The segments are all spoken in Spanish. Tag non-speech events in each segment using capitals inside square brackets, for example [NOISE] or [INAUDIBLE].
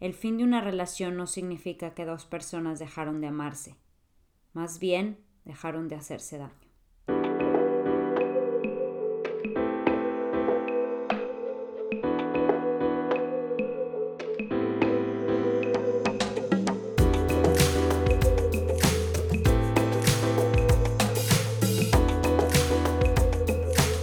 El fin de una relación no significa que dos personas dejaron de amarse, más bien dejaron de hacerse daño.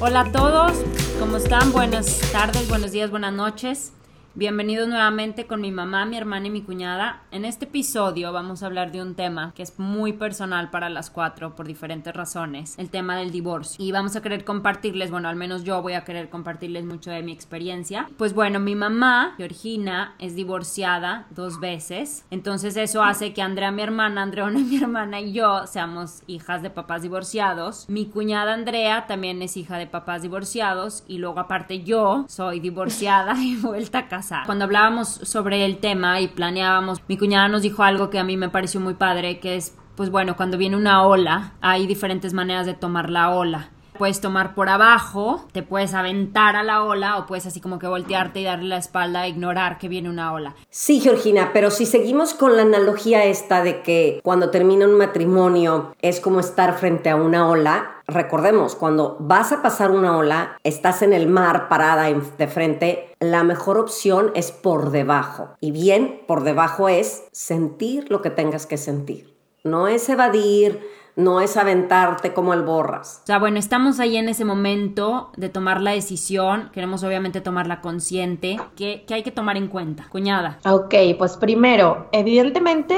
Hola a todos, ¿cómo están? Buenas tardes, buenos días, buenas noches. Bienvenidos nuevamente con mi mamá, mi hermana y mi cuñada. En este episodio vamos a hablar de un tema que es muy personal para las cuatro por diferentes razones, el tema del divorcio. Y vamos a querer compartirles, bueno, al menos yo voy a querer compartirles mucho de mi experiencia. Pues bueno, mi mamá, Georgina, es divorciada dos veces. Entonces eso hace que Andrea, mi hermana, Andreona, [LAUGHS] mi hermana y yo seamos hijas de papás divorciados. Mi cuñada Andrea también es hija de papás divorciados y luego aparte yo soy divorciada [LAUGHS] y vuelta a casa cuando hablábamos sobre el tema y planeábamos, mi cuñada nos dijo algo que a mí me pareció muy padre, que es, pues bueno, cuando viene una ola, hay diferentes maneras de tomar la ola. Puedes tomar por abajo, te puedes aventar a la ola o puedes así como que voltearte y darle la espalda e ignorar que viene una ola. Sí, Georgina, pero si seguimos con la analogía esta de que cuando termina un matrimonio es como estar frente a una ola, recordemos, cuando vas a pasar una ola, estás en el mar parada de frente, la mejor opción es por debajo. Y bien, por debajo es sentir lo que tengas que sentir. No es evadir, no es aventarte como el borras. O sea, bueno, estamos ahí en ese momento de tomar la decisión, queremos obviamente tomarla consciente, que, que hay que tomar en cuenta. Cuñada. Ok, pues primero, evidentemente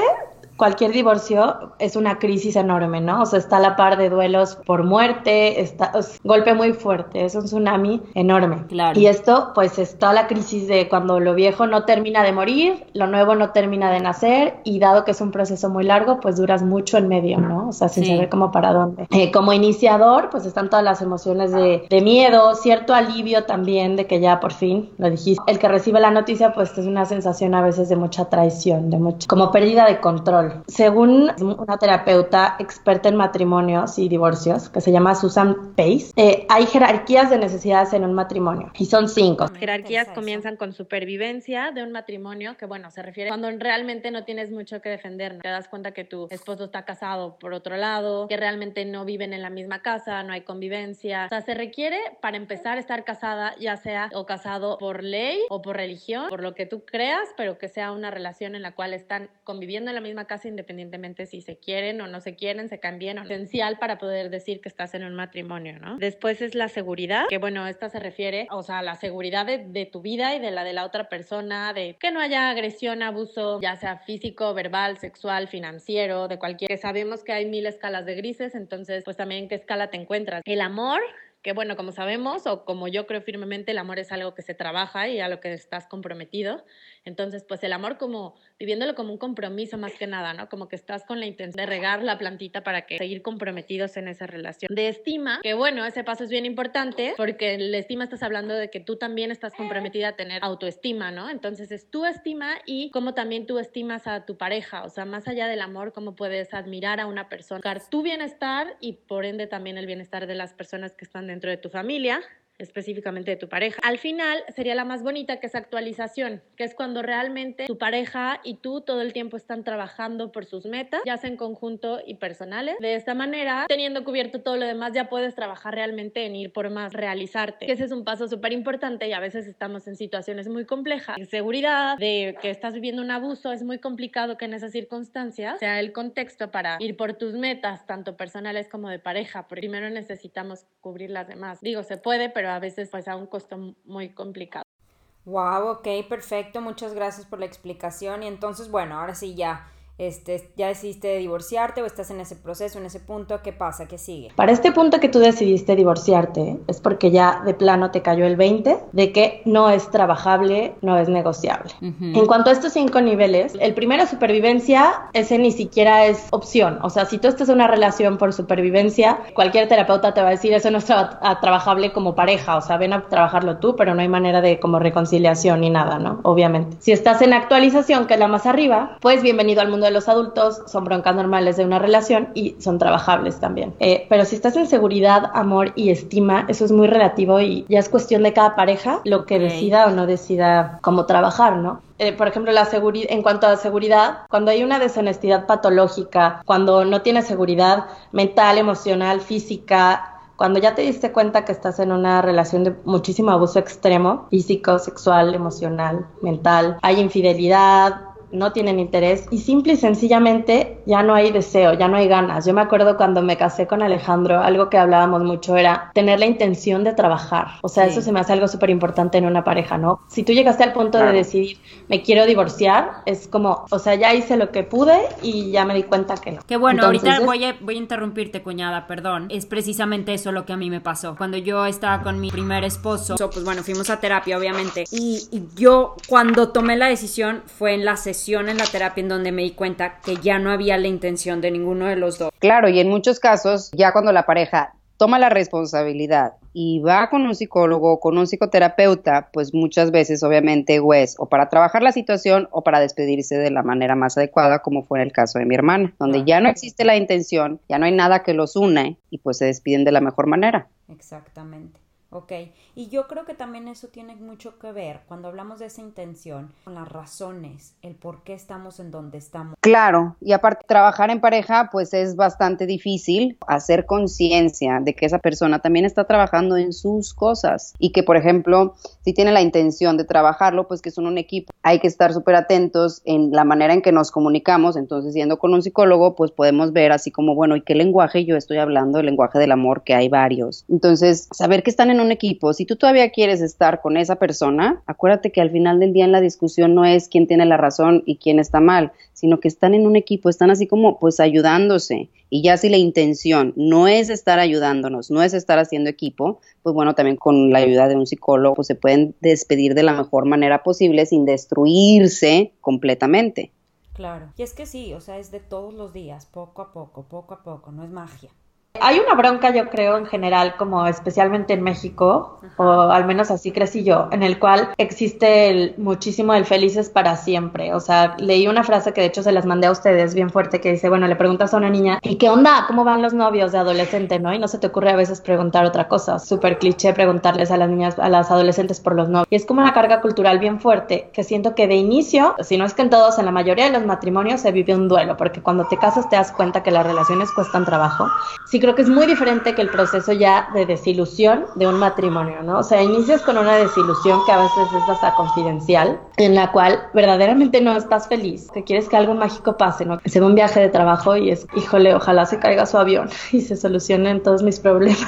cualquier divorcio es una crisis enorme, ¿no? O sea, está a la par de duelos por muerte, está golpe muy fuerte, es un tsunami enorme. Claro. Y esto, pues, es toda la crisis de cuando lo viejo no termina de morir, lo nuevo no termina de nacer, y dado que es un proceso muy largo, pues duras mucho en medio, ¿no? O sea, sin saber cómo para dónde. Eh, como iniciador, pues están todas las emociones de, de miedo, cierto alivio también de que ya por fin lo dijiste. El que recibe la noticia, pues es una sensación a veces de mucha traición, de mucha, como pérdida de control. Según una terapeuta experta en matrimonios y divorcios, que se llama Susan Pace, eh, hay jerarquías de necesidades en un matrimonio y son cinco. Las jerarquías comienzan con supervivencia de un matrimonio, que bueno, se refiere cuando realmente no tienes mucho que defender, te das cuenta que tu esposo está casado por otro lado, que realmente no viven en la misma casa, no hay convivencia. O sea, se requiere para empezar estar casada, ya sea o casado por ley o por religión, por lo que tú creas, pero que sea una relación en la cual están conviviendo en la misma casa independientemente si se quieren o no se quieren, se cambian o no. Esencial para poder decir que estás en un matrimonio, ¿no? Después es la seguridad, que bueno, esta se refiere, o sea, a la seguridad de, tu vida y de la de la otra persona, de que no haya agresión, abuso, ya sea físico, verbal, sexual, financiero, de cualquier. Sabemos que hay mil escalas de grises, entonces, pues también en qué escala te encuentras. El amor que bueno, como sabemos o como yo creo firmemente, el amor es algo que se trabaja y a lo que estás comprometido. Entonces, pues el amor como viviéndolo como un compromiso más que nada, ¿no? Como que estás con la intención de regar la plantita para que seguir comprometidos en esa relación. De estima, que bueno, ese paso es bien importante porque la estima estás hablando de que tú también estás comprometida a tener autoestima, ¿no? Entonces es tu estima y cómo también tú estimas a tu pareja, o sea, más allá del amor, cómo puedes admirar a una persona, tu bienestar y por ende también el bienestar de las personas que están dentro de tu familia específicamente de tu pareja. Al final sería la más bonita que es actualización, que es cuando realmente tu pareja y tú todo el tiempo están trabajando por sus metas, ya sea en conjunto y personales. De esta manera, teniendo cubierto todo lo demás, ya puedes trabajar realmente en ir por más, realizarte. Que ese es un paso súper importante y a veces estamos en situaciones muy complejas. De seguridad, de que estás viviendo un abuso, es muy complicado que en esas circunstancias sea el contexto para ir por tus metas, tanto personales como de pareja. Primero necesitamos cubrir las demás. Digo, se puede, pero a veces pues a un costo muy complicado. Wow, ok, perfecto, muchas gracias por la explicación. Y entonces, bueno, ahora sí ya este, ya decidiste divorciarte o estás en ese proceso, en ese punto, ¿qué pasa? ¿Qué sigue? Para este punto que tú decidiste divorciarte, es porque ya de plano te cayó el 20 de que no es trabajable, no es negociable. En cuanto a estos cinco niveles, el primero, supervivencia, ese ni siquiera es opción. O sea, si tú estás en una relación por supervivencia, cualquier terapeuta te va a decir eso no es trabajable como pareja, o sea, ven a trabajarlo tú, pero no hay manera de como reconciliación ni nada, ¿no? Obviamente. Si estás en actualización, que es la más arriba, pues bienvenido al mundo de los adultos son broncas normales de una relación y son trabajables también. Eh, pero si estás en seguridad, amor y estima, eso es muy relativo y ya es cuestión de cada pareja lo que decida o no decida cómo trabajar, ¿no? Eh, por ejemplo, la seguridad, en cuanto a seguridad, cuando hay una deshonestidad patológica, cuando no tienes seguridad mental, emocional, física, cuando ya te diste cuenta que estás en una relación de muchísimo abuso extremo, físico, sexual, emocional, mental, hay infidelidad, no tienen interés y simple y sencillamente ya no hay deseo, ya no hay ganas. Yo me acuerdo cuando me casé con Alejandro, algo que hablábamos mucho era tener la intención de trabajar. O sea, eso se me hace algo súper importante en una pareja, ¿no? Si tú llegaste al punto de decidir, me quiero divorciar, es como, o sea, ya hice lo que pude y ya me di cuenta que no. Qué bueno, ahorita voy a, voy a interrumpirte, cuñada, perdón. Es precisamente eso lo que a mí me pasó. Cuando yo estaba con mi primer esposo, pues bueno, fuimos a terapia, obviamente. Y, y yo, cuando tomé la decisión, fue en la sesión en la terapia en donde me di cuenta que ya no había la intención de ninguno de los dos. Claro, y en muchos casos, ya cuando la pareja toma la responsabilidad y va con un psicólogo o con un psicoterapeuta, pues muchas veces obviamente o es o para trabajar la situación o para despedirse de la manera más adecuada, como fue en el caso de mi hermana, donde ya no existe la intención, ya no hay nada que los une y pues se despiden de la mejor manera. Exactamente. Ok, y yo creo que también eso tiene mucho que ver cuando hablamos de esa intención, con las razones, el por qué estamos en donde estamos. Claro, y aparte trabajar en pareja pues es bastante difícil hacer conciencia de que esa persona también está trabajando en sus cosas y que por ejemplo si tiene la intención de trabajarlo pues que son un equipo, hay que estar súper atentos en la manera en que nos comunicamos, entonces siendo con un psicólogo pues podemos ver así como bueno, ¿y qué lenguaje yo estoy hablando? El lenguaje del amor que hay varios. Entonces saber que están en un equipo, si tú todavía quieres estar con esa persona, acuérdate que al final del día en la discusión no es quién tiene la razón y quién está mal, sino que están en un equipo, están así como pues ayudándose. Y ya si la intención no es estar ayudándonos, no es estar haciendo equipo, pues bueno, también con la ayuda de un psicólogo pues se pueden despedir de la mejor manera posible sin destruirse completamente. Claro. Y es que sí, o sea, es de todos los días, poco a poco, poco a poco, no es magia. Hay una bronca, yo creo, en general, como especialmente en México, o al menos así crecí yo, en el cual existe el, muchísimo el felices para siempre. O sea, leí una frase que de hecho se las mandé a ustedes bien fuerte que dice, bueno, le preguntas a una niña, ¿y qué onda? ¿Cómo van los novios de adolescente, no? Y no se te ocurre a veces preguntar otra cosa. Súper cliché preguntarles a las niñas, a las adolescentes por los novios. Y es como una carga cultural bien fuerte que siento que de inicio, si no es que en todos, en la mayoría de los matrimonios se vive un duelo, porque cuando te casas te das cuenta que las relaciones cuestan trabajo. Sí creo que es muy diferente que el proceso ya de desilusión de un matrimonio, ¿no? O sea, inicias con una desilusión que a veces es hasta confidencial, en la cual verdaderamente no estás feliz, que quieres que algo mágico pase, ¿no? Se ve un viaje de trabajo y es, híjole, ojalá se caiga su avión [LAUGHS] y se solucionen todos mis problemas.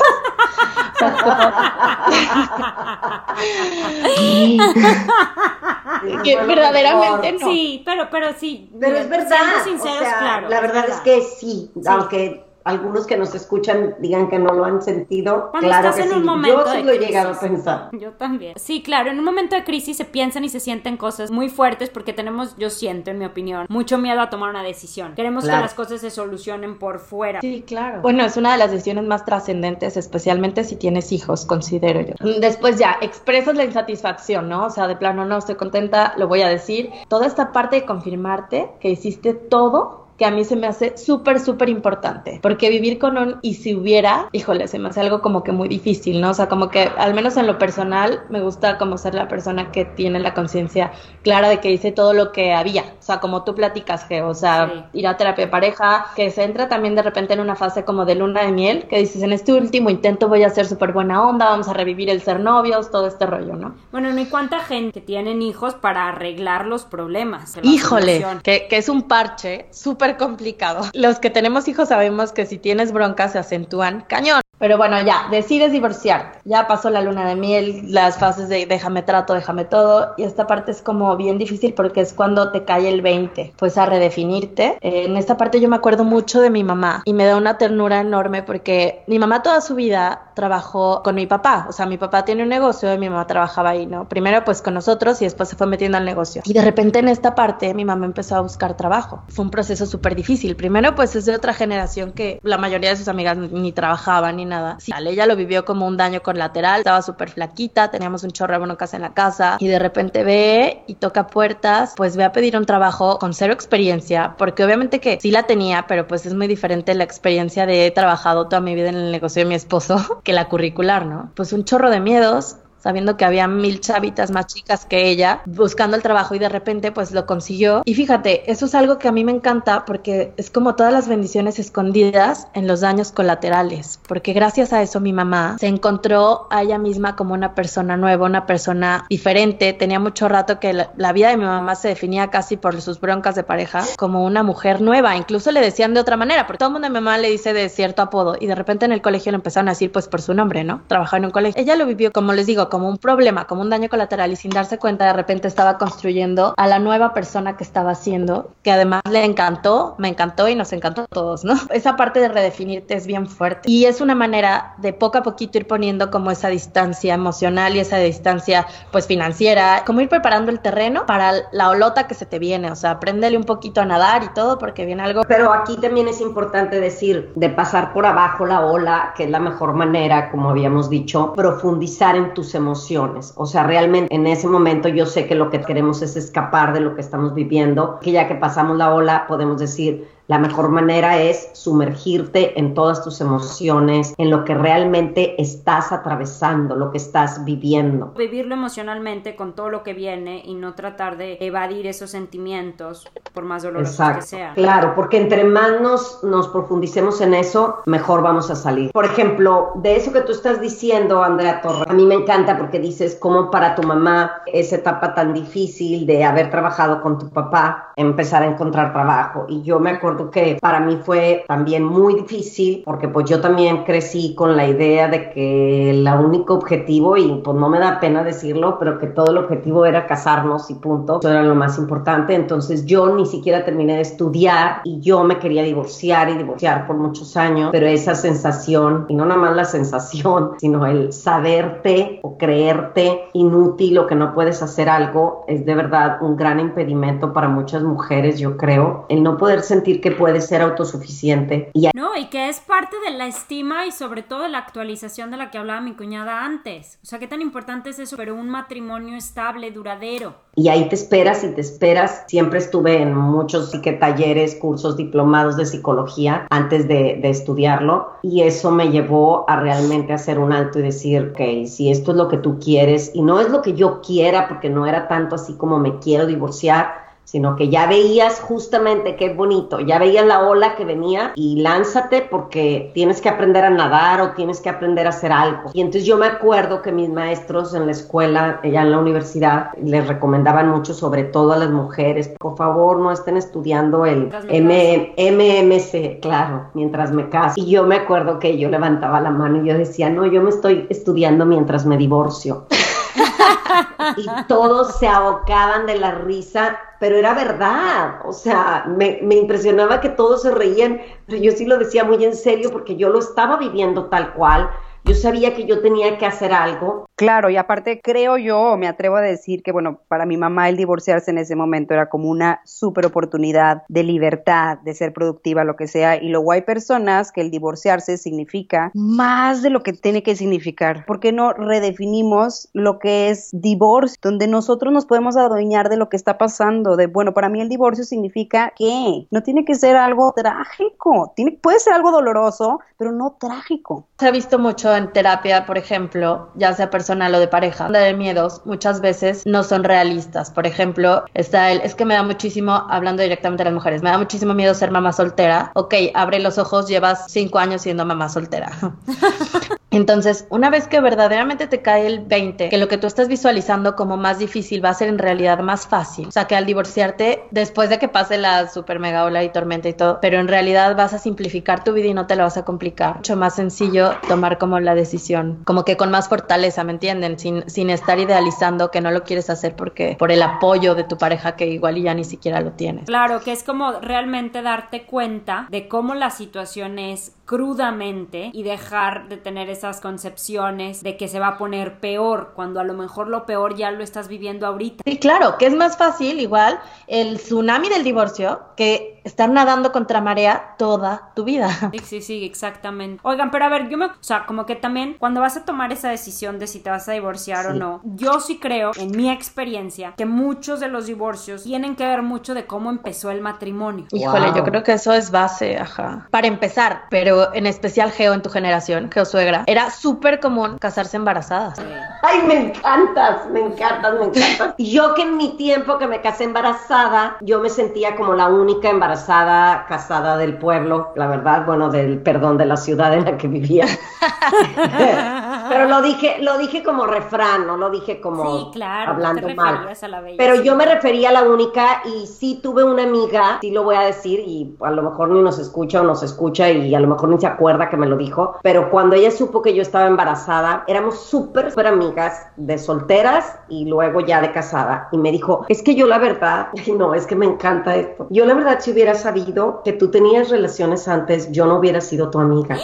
[LAUGHS] que verdaderamente no. Sí, pero, pero sí. Pero es verdad. Siendo sinceros, claro. La verdad es, que sí, sí, aunque algunos que nos escuchan digan que no lo han sentido. claro que sí. Yo sí lo he llegado a pensar. Yo también. Sí, claro, en un momento de crisis se piensan y se sienten cosas muy fuertes porque tenemos, yo siento, en mi opinión, mucho miedo a tomar una decisión. Queremos que las cosas se solucionen por fuera. Sí, claro. Bueno, es una de las decisiones más trascendentes, especialmente si tienes hijos, considero yo. Después ya, expresas la insatisfacción, ¿no? O sea, de plano, no estoy contenta, lo voy a decir. Toda esta parte de confirmarte que hiciste todo que a mí se me hace súper, súper importante, porque vivir con un y si hubiera, híjole, se me hace algo como que muy difícil, ¿no? O sea, como que al menos en lo personal me gusta como ser la persona que tiene la conciencia clara de que hice todo lo que había, o sea, como tú platicas, que, o sea, ir a terapia de pareja, que se entra también de repente en una fase como de luna de miel, que dices, en este último intento voy a ser súper buena onda, vamos a revivir el ser novios, todo este rollo, ¿no? Bueno, no hay cuánta gente tienen hijos para arreglar los problemas. Híjole, que, que es un parche súper complicado. Los que tenemos hijos sabemos que si tienes broncas se acentúan cañón. Pero bueno, ya, decides divorciarte. Ya pasó la luna de miel, las fases de déjame trato, déjame todo. Y esta parte es como bien difícil porque es cuando te cae el 20, pues a redefinirte. En esta parte yo me acuerdo mucho de mi mamá y me da una ternura enorme porque mi mamá toda su vida trabajó con mi papá. O sea, mi papá tiene un negocio y mi mamá trabajaba ahí, ¿no? Primero pues con nosotros y después se fue metiendo al negocio. Y de repente en esta parte mi mamá empezó a buscar trabajo. Fue un proceso súper difícil. Primero pues es de otra generación que la mayoría de sus amigas ni, trabajaban ni nada. Sí, ella lo vivió como un daño colateral, estaba súper flaquita, teníamos un chorro de bonocas en la casa y de repente ve y toca puertas, pues ve a pedir un trabajo con cero experiencia, porque obviamente que sí la tenía, pero pues es muy diferente la experiencia de he trabajado toda mi vida en el negocio de mi esposo [LAUGHS] que la curricular, ¿no? Pues un chorro de miedos, sabiendo que había mil chavitas más chicas que ella buscando el trabajo y de repente pues lo consiguió. Y fíjate, eso es algo que a mí me encanta porque es como todas las bendiciones escondidas en los daños colaterales, porque gracias a eso mi mamá se encontró a ella misma como una persona nueva, una persona diferente. Tenía mucho rato que la, vida de mi mamá se definía casi por sus broncas de pareja como una mujer nueva, incluso le decían de otra manera, porque todo el mundo de mi mamá le dice de cierto apodo y de repente en el colegio le empezaron a decir pues por su nombre, ¿no? Trabajaba en un colegio. Ella lo vivió, como les digo, como un problema, como un daño colateral y sin darse cuenta de repente estaba construyendo a la nueva persona que estaba haciendo, que además le encantó, me encantó y nos encantó a todos, ¿no? [LAUGHS] Esa parte de redefinirte es bien fuerte y es una manera de poco a poquito ir poniendo como esa distancia emocional y esa distancia pues financiera, como ir preparando el terreno para la olota que se te viene, o sea, apréndele un poquito a nadar y todo porque viene algo. Pero aquí también es importante decir de pasar por abajo la ola, que es la mejor manera, como habíamos dicho, profundizar en tus emociones o sea, realmente en ese momento yo sé que lo que queremos es escapar de lo que estamos viviendo, que ya que pasamos la ola podemos decir, la mejor manera es sumergirte en todas tus emociones, en lo que realmente estás atravesando, lo que estás viviendo. Vivirlo emocionalmente con todo lo que viene y no tratar de evadir esos sentimientos, por más dolorosos que sean. Claro, porque entre más nos, nos profundicemos en eso, mejor vamos a salir. Por ejemplo, de eso que tú estás diciendo, Andrea Torres, a mí me encanta porque dices cómo para tu mamá esa etapa tan difícil de haber trabajado con tu papá, empezar a encontrar trabajo. Y yo me acuerdo que para mí fue también muy difícil porque pues yo también crecí con la idea de que el único objetivo, y pues no me da pena decirlo, pero que todo el objetivo era casarnos y punto. Eso era lo más importante. Entonces yo ni siquiera terminé de estudiar y yo me quería divorciar y divorciar por muchos años, pero esa sensación, y no nada más la sensación, [LAUGHS] sino el saberte o creerte inútil o que no puedes hacer algo, es de verdad un gran impedimento para muchas mujeres, yo creo. El no poder sentir que puede ser autosuficiente. Y no, y que es parte de la estima y sobre todo de la actualización de la que hablaba mi cuñada antes. O sea, qué tan importante es eso, pero un matrimonio estable, duradero. Y ahí te esperas y te esperas. Siempre estuve en muchos que talleres, cursos, diplomados de psicología antes de, de estudiarlo y eso me llevó a realmente hacer un alto y decir, ok, si esto es lo que tú quieres y no es lo que yo quiera porque no era tanto así como me quiero divorciar, sino que ya veías justamente qué bonito, ya veías la ola que venía y lánzate porque tienes que aprender a nadar o tienes que aprender a hacer algo. Y entonces yo me acuerdo que mis maestros en la escuela, ya en la universidad, les recomendaban mucho, sobre todo a las mujeres, por favor no estén estudiando el MMC, claro, mientras me caso. Y yo me acuerdo que yo levantaba la mano y yo decía, no, yo me estoy estudiando mientras me divorcio. [LAUGHS] y todos se abocaban de la risa pero era verdad, o sea, me, me, impresionaba que todos se reían, pero yo sí lo decía muy en serio porque yo lo estaba viviendo tal cual, yo sabía que yo tenía que hacer algo. Claro, y aparte creo yo, me atrevo a decir que, bueno, para mi mamá el divorciarse en ese momento era como una super oportunidad de libertad, de ser productiva, lo que sea. Y luego hay personas que el divorciarse significa más de lo que tiene que significar. ¿Por qué no redefinimos lo que es divorcio? Donde nosotros nos podemos adueñar de lo que está pasando. De, bueno, para mí el divorcio significa que no tiene que ser algo trágico. Tiene, puede ser algo doloroso, pero no trágico. Se ha visto mucho en terapia, por ejemplo, ya sea personal o de pareja, de miedos muchas veces no son realistas. Por ejemplo, está el, es que me da muchísimo, hablando directamente a las mujeres, me da muchísimo miedo ser mamá soltera. Ok, abre los ojos, llevas cinco años siendo mamá soltera. [LAUGHS] Entonces, una vez que verdaderamente te cae el 20, que lo que tú estás visualizando como más difícil va a ser en realidad más fácil. O sea, que al divorciarte, después de que pase la super mega ola y tormenta y todo, pero en realidad vas a simplificar tu vida y no te la vas a complicar. Mucho más sencillo tomar como la decisión, como que con más fortaleza, ¿me entienden? Sin, sin estar idealizando que no lo quieres hacer porque por el apoyo de tu pareja que igual ya ni siquiera lo tienes. Claro, que es como realmente darte cuenta de cómo la situación es crudamente y dejar de tener esas concepciones de que se va a poner peor cuando a lo mejor lo peor ya lo estás viviendo ahorita. Sí, claro, que es más fácil igual el tsunami del divorcio que estar nadando contra marea toda tu vida. Sí, sí, sí, exactamente. Oigan, pero a ver, yo me, o sea, como que también cuando vas a tomar esa decisión de si te vas a divorciar o no, yo sí creo, en mi experiencia, que muchos de los divorcios tienen que ver mucho de cómo empezó el matrimonio. Híjole, yo creo que eso es base, ajá. Para empezar, pero en especial Geo en tu generación, Geo suegra, era súper común casarse embarazadas. Ay, me encantas, me encantas, me encantas. [LAUGHS] Yo que en mi tiempo que me casé embarazada, yo me sentía como la única embarazada casada del pueblo, la verdad, bueno, del perdón de la ciudad en la que vivía. [LAUGHS] Pero lo dije, lo dije como refrán, no lo dije como Sí, claro, hablando te mal. a la. Pero yo me refería a la única y sí tuve una amiga, sí lo voy a decir y a lo mejor ni nos escucha o nos escucha y a lo mejor ni se acuerda que me lo dijo, pero cuando ella supo que yo estaba embarazada, éramos súper, súper amigas de solteras y luego ya de casada y me dijo, es que yo la verdad, ay, no, es que me encanta esto. Yo la verdad si hubiera sabido que tú tenías relaciones antes, yo no hubiera sido tu amiga.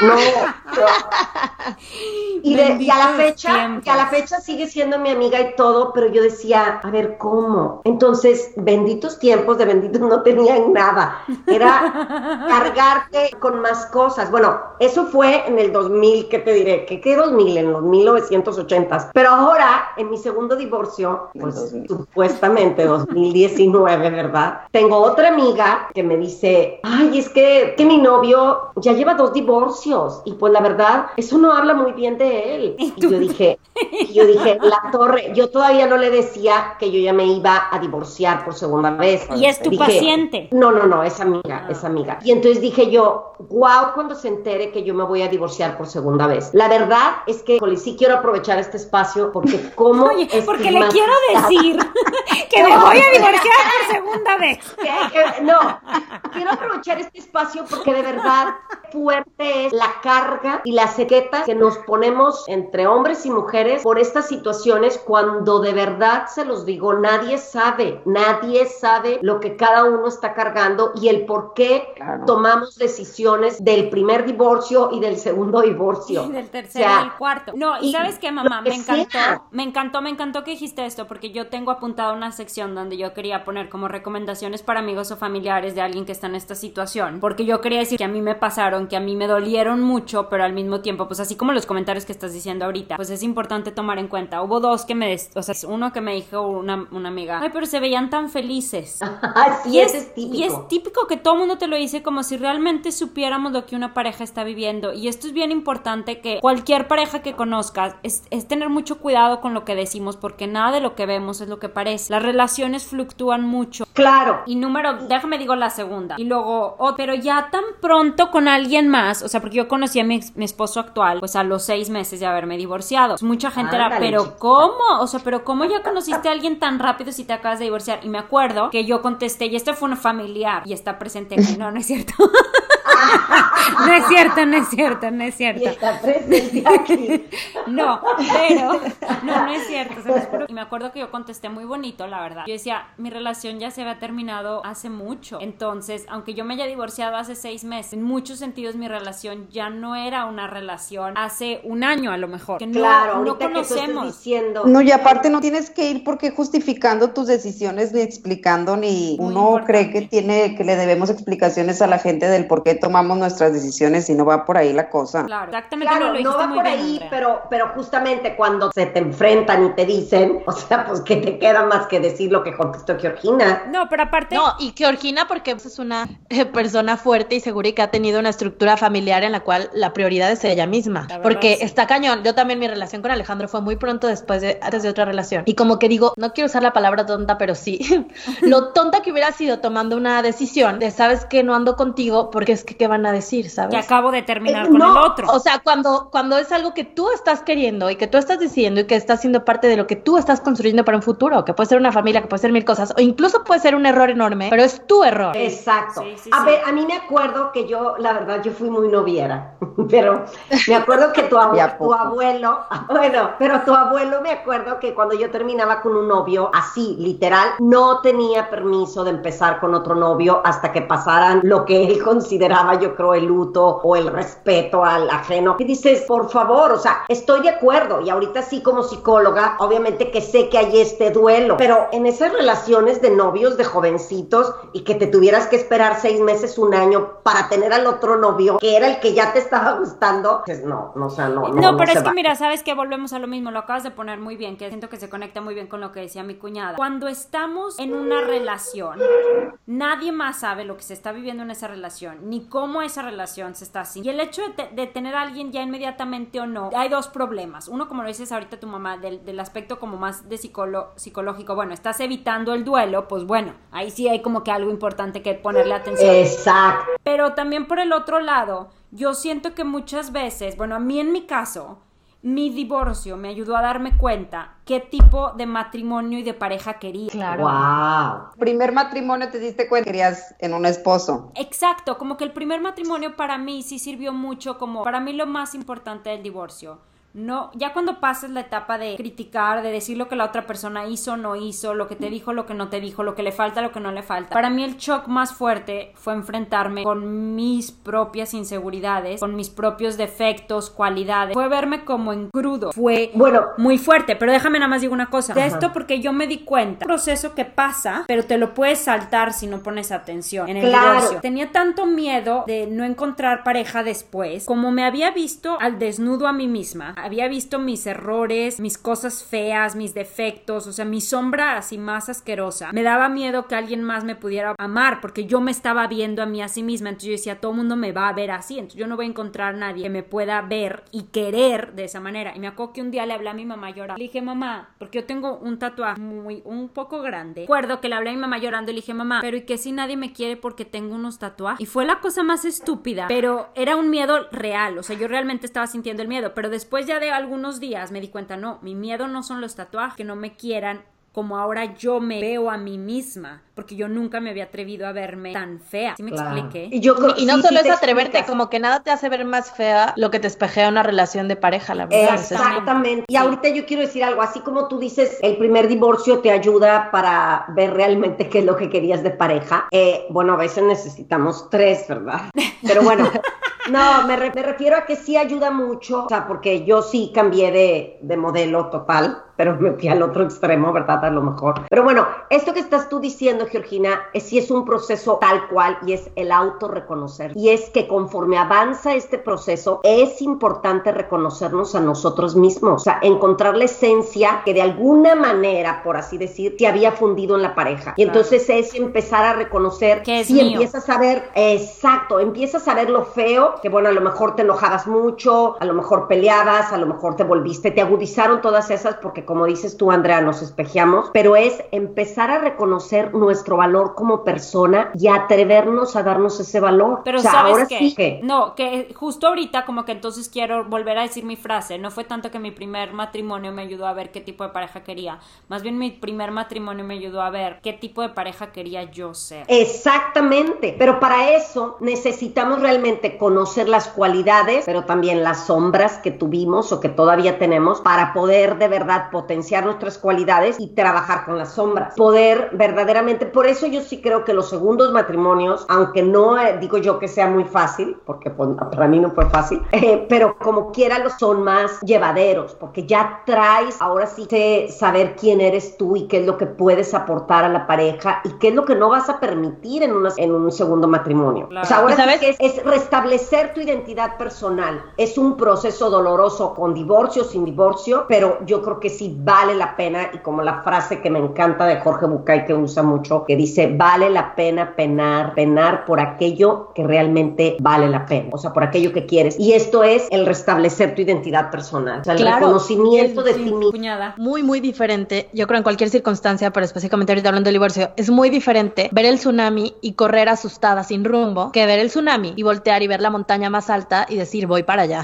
No, no. [LAUGHS] Y, de- y a la fecha, y a la fecha sigue siendo mi amiga y todo, pero yo decía, a ver, ¿cómo? Entonces, benditos tiempos de benditos no tenían nada. Era [LAUGHS] cargarte con más cosas. Bueno, eso fue en el 2000, ¿qué te diré? ¿Qué, qué 2000? En los 1980s. Pero ahora, en mi segundo divorcio, pues supuestamente 2019, ¿verdad? Tengo otra amiga que me dice, ay, es que, que mi novio ya lleva dos divorcios y pues la verdad, eso no habla muy bien de él. [LAUGHS] Y yo dije, y yo dije, la torre, yo todavía no le decía que yo ya me iba a divorciar por segunda vez. Y es tu Dije, paciente. No, no, no, es amiga, es amiga. Y entonces dije yo, wow, cuando se entere que yo me voy a divorciar por segunda vez. La verdad es que, Jole, sí quiero aprovechar este espacio porque [LAUGHS] como Oye, porque le quiero decir [LAUGHS] que me voy a divorciar por segunda vez. No, quiero aprovechar este espacio porque de verdad fuerte es la carga y las etiquetas que nos ponemos entre hombres y mujeres por estas situaciones cuando de verdad se los digo, nadie sabe, nadie sabe lo que cada uno está cargando y el por qué Claro. tomamos decisiones del primer divorcio y del segundo divorcio. Y del tercero O sea, y del cuarto. No, y, sabes qué, mamá, me encantó, sea. me encantó, me encantó que dijiste esto, porque yo tengo apuntada una sección donde yo quería poner como recomendaciones para amigos o familiares de alguien que está en esta situación, porque yo quería decir que a mí me pasaron, que a mí me dolieron mucho, pero al mismo tiempo, pues así como los comentarios que estás diciendo ahorita, pues es importante tomar en cuenta. Hubo dos que me, des- o sea, uno que me dijo una, una amiga, ay, pero se veían tan felices. [LAUGHS] Así Y es, es, es típico. y es típico que todo el mundo te lo dice como si realmente supiéramos lo que una pareja está viviendo. Y esto es bien importante que cualquier pareja que conozcas es, es tener mucho cuidado con lo que decimos porque nada de lo que vemos es lo que parece. Las relaciones fluctúan mucho. Claro. Y número, déjame digo la segunda. Y luego, oh, pero ya tan pronto con alguien más, o sea, porque yo conocí a mi, mi esposo actual, pues a los seis meses de haberme divorciado. Pues mucha gente era, pero. ¿cómo? O sea, pero ¿cómo ya conociste a alguien tan rápido si te acabas de divorciar? Y me acuerdo que yo contesté, y esto fue un familiar, y está presente. No, no es cierto. [LAUGHS] [LAUGHS] no es cierto, no es cierto, no es Y cierto. está presente aquí. [LAUGHS] No, pero no, no es cierto. se los juro. Y me acuerdo que yo contesté muy bonito, la verdad. Yo decía, mi relación ya se había terminado hace mucho. Entonces, aunque yo me haya divorciado hace seis meses, en muchos sentidos mi relación ya no era una relación hace un año a lo mejor. Que no, Claro, no que conocemos. diciendo. No, y aparte no tienes que ir porque justificando tus decisiones ni explicando ni Muy uno importante. cree que tiene que le debemos explicaciones a la gente del por qué tomamos nuestras decisiones y no va por ahí la cosa. Claro, exactamente Claro, lo dijiste no va muy por bien, ahí, Andrea. pero, pero justamente cuando se te enfrentan y te dicen, [LAUGHS] o sea, pues que te queda más que decir lo que contestó Georgina. No, pero aparte. No, y Georgina porque es una eh, persona fuerte y segura y que ha tenido una estructura familiar en la cual la prioridad es ella misma. Verdad, Porque sí. está cañón. Yo también mi relación con Alejandro fue muy pronto después de antes de otra relación. Y como que digo, no quiero usar la palabra tonta, pero sí. [LAUGHS] Lo tonta que hubiera sido tomando una decisión de sabes que no ando contigo porque es que qué van a decir. ¿sabes? Que acabo de terminar Eh, con no, el otro. O sea, cuando, cuando es algo que tú estás queriendo y que tú estás diciendo y que estás siendo parte de lo que tú estás construyendo para un futuro, que puede ser una familia, que puede ser mil cosas, o incluso puede ser un error enorme, pero es tu error. Exacto. Sí, sí, a sí. ver, a mí me acuerdo que yo, la verdad, yo fui muy noviera, [LAUGHS] pero me acuerdo que tu, tu abuelo, [LAUGHS] bueno, pero tu abuelo me acuerdo que cuando yo terminaba con un novio, así, literal, no tenía permiso de empezar con otro novio hasta que pasaran lo que él [LAUGHS] consideraba, yo creo, el luto o el respeto al ajeno. Y dices, por favor, o sea, estoy de acuerdo y ahorita sí como psicóloga, obviamente que sé que hay este duelo, pero en esas relaciones de novios, de jovencitos y que te tuvieras que esperar seis meses, un año para tener al otro novio, que era el que ya te estaba gustando, pues no, no, o sea, no. No, pero se es que va. mira, sabes que volvemos a lo mismo, lo acabas de poner muy bien, que siento que se conecta muy bien con lo que decía mi cuñada. Cuando estamos en una relación, nadie más sabe lo que se está viviendo en esa relación, ni cómo esa relación se está haciendo. Y el hecho de, te- de tener a alguien ya inmediatamente o no, hay dos problemas. Uno, como lo dices ahorita tu mamá, del, del aspecto como más de psicolo- psicológico, bueno, estás evitando el duelo, pues bueno, ahí sí hay como que algo importante que ponerle atención. Exacto. Pero también por el otro lado, yo siento que muchas veces, bueno, a mí en mi caso, mi divorcio me ayudó a darme cuenta qué tipo de matrimonio y de pareja quería. Claro. Wow. Primer matrimonio te diste cuenta que querías en un esposo. Exacto, como que el primer matrimonio para mí sí sirvió mucho como para mí lo más importante del divorcio. No, ya cuando pases la etapa de criticar, de decir lo que la otra persona hizo, no hizo, lo que te dijo, lo que no te dijo, lo que le falta, lo que no le falta. Para mí el shock más fuerte fue enfrentarme con mis propias inseguridades, con mis propios defectos, cualidades. Fue verme como en crudo. Fue Bueno, muy fuerte, pero déjame nada más digo una cosa. De esto porque yo me di cuenta. Un proceso que pasa, pero te lo puedes saltar si no pones atención en el Claro. divorcio. Tenía tanto miedo de no encontrar pareja después, como me había visto al desnudo a mí misma. Había visto mis errores, mis cosas feas, mis defectos, o sea, mi sombra así más asquerosa. Me daba miedo que alguien más me pudiera amar porque yo me estaba viendo a mí a sí misma. Entonces yo decía, todo el mundo me va a ver así. Entonces yo no voy a encontrar a nadie que me pueda ver y querer de esa manera. Y me acuerdo que un día le hablé a mi mamá llorando. Le dije, mamá, porque yo tengo un tatuaje muy, un poco grande. Recuerdo que le hablé a mi mamá llorando y le dije, mamá, pero ¿y que si nadie me quiere porque tengo unos tatuajes? Y fue la cosa más estúpida, pero era un miedo real. O sea, yo realmente estaba sintiendo el miedo. Pero después ya de algunos días me di cuenta, no, mi miedo no son los tatuajes, que no me quieran como ahora yo me veo a mí misma, porque yo nunca me había atrevido a verme tan fea. ¿Sí me Claro. expliqué? Y, yo creo- Y no sí, solo sí es atreverte, explicas. como que nada te hace ver más fea lo que te espejea una relación de pareja, la verdad. Exactamente. Y ahorita yo quiero decir algo, así como tú dices, el primer divorcio te ayuda para ver realmente qué es lo que querías de pareja. Eh, bueno, a veces necesitamos tres, ¿verdad? [LAUGHS] Pero bueno, no, me, re- me refiero a que sí ayuda mucho, o sea, porque yo sí cambié de, de modelo total, pero me fui al otro extremo, ¿verdad? A lo mejor. Pero bueno, esto que estás tú diciendo, Georgina, es, sí es un proceso tal cual y es el autorreconocer. Y es que conforme avanza este proceso, es importante reconocernos a nosotros mismos, o sea, encontrar la esencia que de alguna manera, por así decir, te había fundido en la pareja. Y entonces es empezar a reconocer Que si empiezas a ver, exacto, empiezas a ver lo feo, que bueno, a lo mejor te enojabas mucho, a lo mejor peleabas, a lo mejor te volviste, te agudizaron todas esas porque como dices tú, Andrea, nos espejeamos, pero es empezar a reconocer nuestro valor como persona y atrevernos a darnos ese valor. Pero o sea, sabes ahora qué? sí que No, que justo ahorita como que entonces quiero volver a decir mi frase. No fue tanto que mi primer matrimonio me ayudó a ver qué tipo de pareja quería. Más bien mi primer matrimonio me ayudó a ver qué tipo de pareja quería yo ser. Exactamente, pero para eso necesitamos realmente conocer las cualidades, pero también las sombras que tuvimos o que todavía tenemos para poder de verdad potenciar nuestras cualidades y trabajar con las sombras. Poder verdaderamente, por eso yo sí creo que los segundos matrimonios, aunque no eh, digo yo que sea muy fácil, porque pues, para mí no fue fácil, [LAUGHS] eh, pero como quiera los son más llevaderos, porque ya traes ahora sí que saber quién eres tú y qué es lo que puedes aportar a la pareja y qué es lo que no vas a permitir en, una, en un segundo matrimonio. Claro. O sea, ahora ¿Y sabes? sí que es, es restablecer tu identidad personal. Es un proceso doloroso con divorcio, sin divorcio, pero yo creo que sí sí vale la pena y como la frase que me encanta de Jorge Bucay que usa mucho, que dice, vale la pena penar, penar por aquello que realmente vale la pena, o sea, por aquello que quieres. Y esto es el restablecer tu identidad personal, o sea, el reconocimiento de ti mismo. Muy, muy diferente, yo creo en cualquier circunstancia, pero específicamente ahorita hablando del divorcio, es muy diferente ver el tsunami y correr asustada sin rumbo que ver el tsunami y voltear y ver la montaña más alta y decir voy para allá.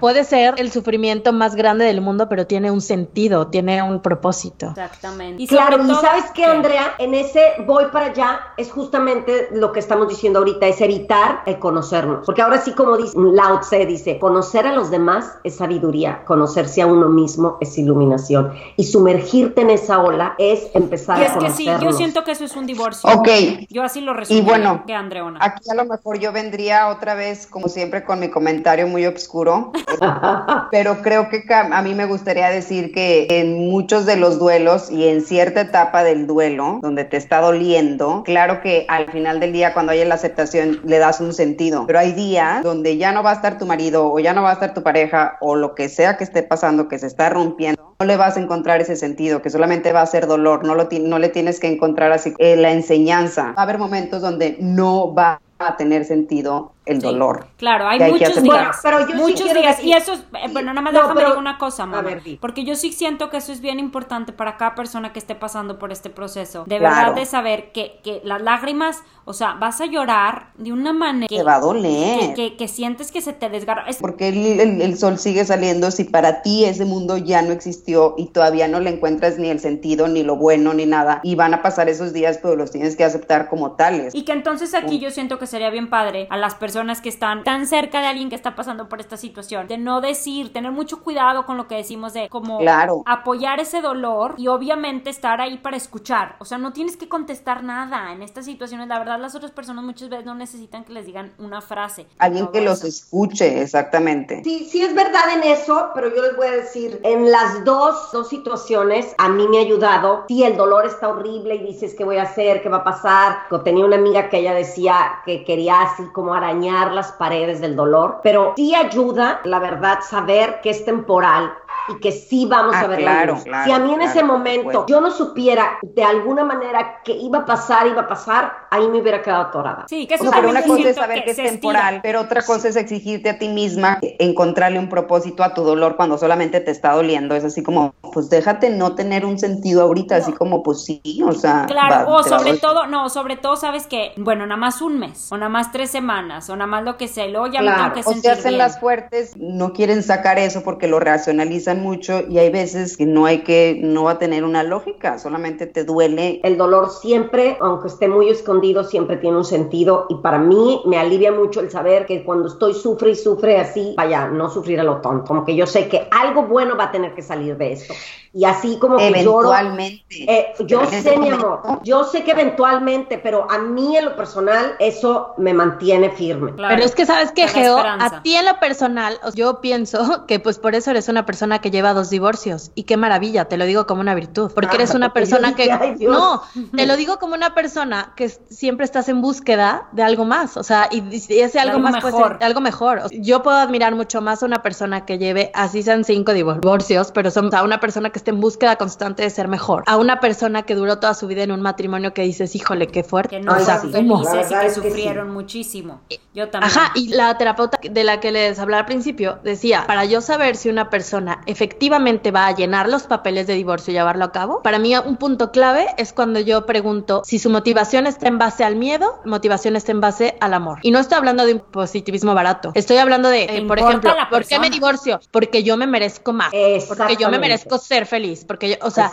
Puede ser el sufrimiento más grande del mundo, pero tiene un sentido, tiene un propósito. Exactamente. Y claro, y sabes qué, Andrea, en ese voy para allá es justamente lo que estamos diciendo ahorita, es evitar el conocernos. Porque ahora sí, como dice Lao Tse, dice, conocer a los demás es sabiduría, conocerse a uno mismo es iluminación. Y sumergirte en esa ola es empezar y es que sí, yo siento que eso es un divorcio. Ok. Yo así lo resumo. Y bueno, que Andreona. aquí a lo mejor yo vendría otra vez, como siempre, con mi comentario muy oscuro [LAUGHS] pero creo que a mí me gustaría decir que en muchos de los duelos y en cierta etapa del duelo, donde te está doliendo, claro que al final del día, cuando hay la aceptación, le das un sentido, pero hay días donde ya no va a estar tu marido o ya no va a estar tu pareja o lo que sea que esté pasando, que se está rompiendo, no le vas a encontrar ese sentido, que solamente va a ser dolor, no, lo no le tienes que encontrar así eh, la enseñanza. Va a haber momentos donde no va a tener sentido el dolor. Claro, hay muchos días, pero muchos días. y eso es, eh, bueno, nada más déjame decir una cosa, mamá, porque yo sí siento que eso es bien importante para cada persona que esté pasando por este proceso, de verdad de saber que, que las lágrimas, o sea, vas a llorar de una manera que va a doler, que, que, sientes que se te desgarra. Porque el, el, sol sigue saliendo si para ti ese mundo ya no existió y todavía no le encuentras ni el sentido, ni lo bueno, ni nada, y van a pasar esos días, pero los tienes que aceptar como tales. Y que entonces aquí yo siento que sería bien padre a las personas personas que están tan cerca de alguien que está pasando por esta situación, de no decir, tener mucho cuidado con lo que decimos de como apoyar ese dolor y obviamente estar ahí para escuchar. O sea, no tienes que contestar nada en estas situaciones. La verdad, las otras personas muchas veces no necesitan que les digan una frase. Alguien que los escuche, exactamente. Sí, sí es verdad en eso, pero yo les voy a decir, en las dos, dos situaciones a mí me ha ayudado. Si el dolor está horrible y dices qué voy a hacer, qué va a pasar. Tenía una amiga que ella decía que quería así como arañar las paredes del dolor, pero sí ayuda, la verdad, saber que es temporal y que sí vamos a ah, ver claro, si a mí en ese momento yo no supiera de alguna manera que iba a pasar, iba a pasar, ahí me hubiera quedado atorada. Sí, que eso pero una cosa es saber que, es temporal, pero otra cosa es exigirte a ti misma encontrarle un propósito a tu dolor cuando solamente te está doliendo. Es así como, pues déjate no tener un sentido ahorita, así como, pues sí, o sea. Claro, o sobre todo, no, sobre todo sabes que, bueno, nada más un mes, o nada más tres semanas, o nada más lo que sea, luego ya claro. tengo que sentir O se hacen las fuertes, no quieren sacar eso porque lo racionalizan mucho y hay veces que no hay que, no va a tener una lógica, solamente te duele. El dolor siempre, aunque esté muy escondido, siempre tiene un sentido y para mí me alivia mucho el saber que cuando estoy sufre y sufre así, vaya, no sufrir a lo tonto, como que yo sé que algo bueno va a tener que salir de esto. Y así como que eventualmente. Eh, yo sé, mi amor, yo sé que eventualmente, pero a mí en lo personal eso me mantiene firme. pero es que sabes que Geo, a ti en lo personal, yo pienso [LAUGHS] que pues por eso eres una persona que lleva dos divorcios y qué maravilla, te lo digo como una virtud, porque eres una [LAUGHS] persona que no, [LAUGHS] te lo digo como una persona que siempre estás en búsqueda de algo más, o sea, y, ese algo, más mejor. algo mejor. yo puedo admirar mucho más a una persona que lleve así sean cinco divorcios, pero son a una persona que en búsqueda constante de ser mejor. A una persona que duró toda su vida en un matrimonio que dices, híjole, qué fuerte. Que no son felices y que sufrieron muchísimo. Yo también. Ajá, y la terapeuta de la que les hablaba al principio decía, para yo saber si una persona efectivamente va a llenar los papeles de divorcio y llevarlo a cabo, para mí un punto clave es cuando yo pregunto si su motivación está en base al miedo, motivación está en base al amor. Y no estoy hablando de un positivismo barato, estoy hablando de, eh, por ejemplo, ¿por qué me divorcio? Porque yo me merezco más, porque yo me merezco ser feliz porque yo, o sea,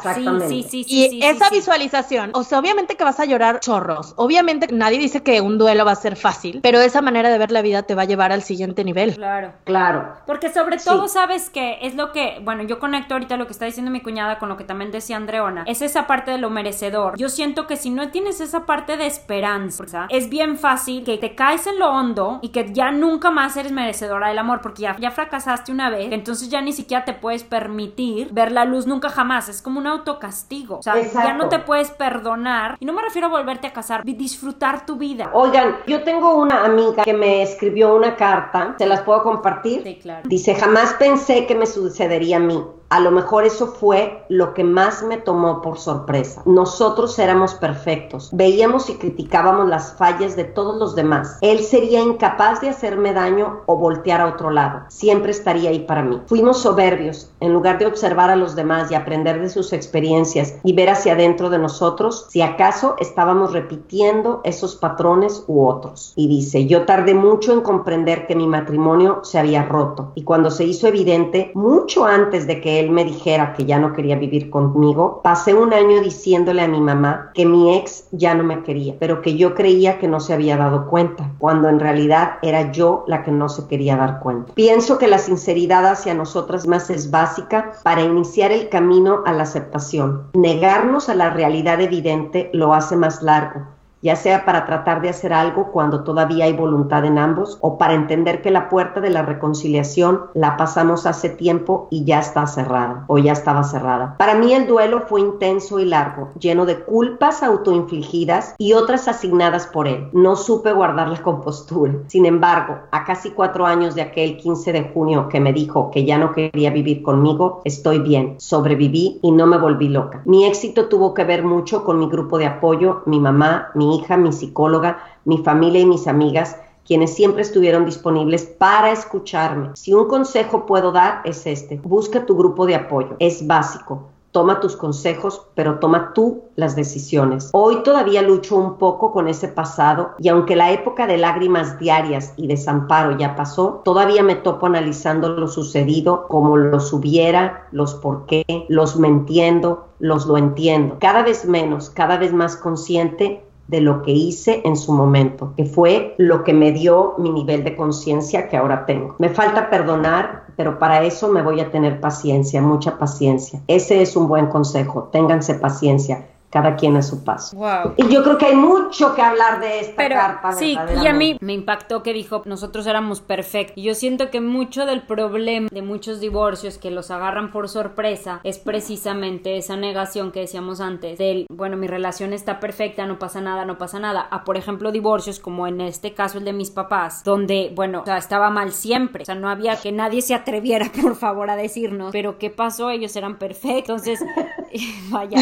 sí, sí, sí, y esa visualización, o sea, obviamente que vas a llorar chorros, obviamente nadie dice que un duelo va a ser fácil, pero esa manera de ver la vida te va a llevar al siguiente nivel. Claro. Claro. Porque sobre todo sabes que es lo que, bueno, yo conecto ahorita lo que está diciendo mi cuñada con lo que también decía Andreona, es esa parte de lo merecedor. Yo siento que si no tienes esa parte de esperanza, es bien fácil que te caes en lo hondo y que ya nunca más eres merecedora del amor, porque ya, ya fracasaste una vez, entonces ya ni siquiera te puedes permitir ver la luz nunca jamás, es como un autocastigo. O sea, ya no te puedes perdonar. Y no me refiero a volverte a casar, disfrutar tu vida. Oigan, yo tengo una amiga que me escribió una carta, ¿se las puedo compartir? Sí, claro. Dice, jamás pensé que me sucedería a mí A lo mejor eso fue lo que más me tomó por sorpresa. Nosotros éramos perfectos. Veíamos y criticábamos las fallas de todos los demás. Él sería incapaz de hacerme daño o voltear a otro lado. Siempre estaría ahí para mí. Fuimos soberbios. En lugar de observar a los demás y aprender de sus experiencias y ver hacia adentro de nosotros, si acaso estábamos repitiendo esos patrones u otros. Y dice, yo tardé mucho en comprender que mi matrimonio se había roto. Y cuando se hizo evidente, mucho antes de que él me dijera que ya no quería vivir conmigo, pasé un año diciéndole a mi mamá que mi ex ya no me quería, pero que yo creía que no se había dado cuenta, cuando en realidad era yo la que no se quería dar cuenta. Pienso que la sinceridad hacia nosotras más es básica para iniciar el camino a la aceptación. Negarnos a la realidad evidente lo hace más largo ya sea para tratar de hacer algo cuando todavía hay voluntad en ambos o para entender que la puerta de la reconciliación la pasamos hace tiempo y ya está cerrada o ya estaba cerrada. Para mí el duelo fue intenso y largo, lleno de culpas autoinfligidas y otras asignadas por él. No supe guardar la compostura. Sin embargo, a casi cuatro años de aquel 15 de junio que me dijo que ya no quería vivir conmigo, estoy bien, sobreviví y no me volví loca. Mi éxito tuvo que ver mucho con mi grupo de apoyo, mi mamá, mi hija, mi psicóloga, mi familia y mis amigas, quienes siempre estuvieron disponibles para escucharme. Si un consejo puedo dar es este, busca tu grupo de apoyo, es básico. Toma tus consejos, pero toma tú las decisiones. Hoy todavía lucho un poco con ese pasado y aunque la época de lágrimas diarias y desamparo ya pasó, todavía me topo analizando lo sucedido, como los hubiera, los por qué, los me entiendo, los lo entiendo. Cada vez menos, cada vez más consciente de lo que hice en su momento, que fue lo que me dio mi nivel de conciencia que ahora tengo. Me falta perdonar, pero para eso me voy a tener paciencia, mucha paciencia. Ese es un buen consejo, ténganse paciencia cada quien a su paso. Y yo creo que hay mucho que hablar de esta Pero, carta. Sí, y a mí me impactó que dijo, nosotros éramos perfectos. Y yo siento que mucho del problema de muchos divorcios que los agarran por sorpresa es precisamente esa negación que decíamos antes del, bueno, mi relación está perfecta, no pasa nada, no pasa nada. A, por ejemplo, divorcios como en este caso el de mis papás, donde, bueno, o sea, estaba mal siempre. O sea, no había que nadie se atreviera, [LAUGHS] por favor, a decirnos, pero ¿qué pasó? Ellos eran perfectos. Entonces, [LAUGHS] vaya,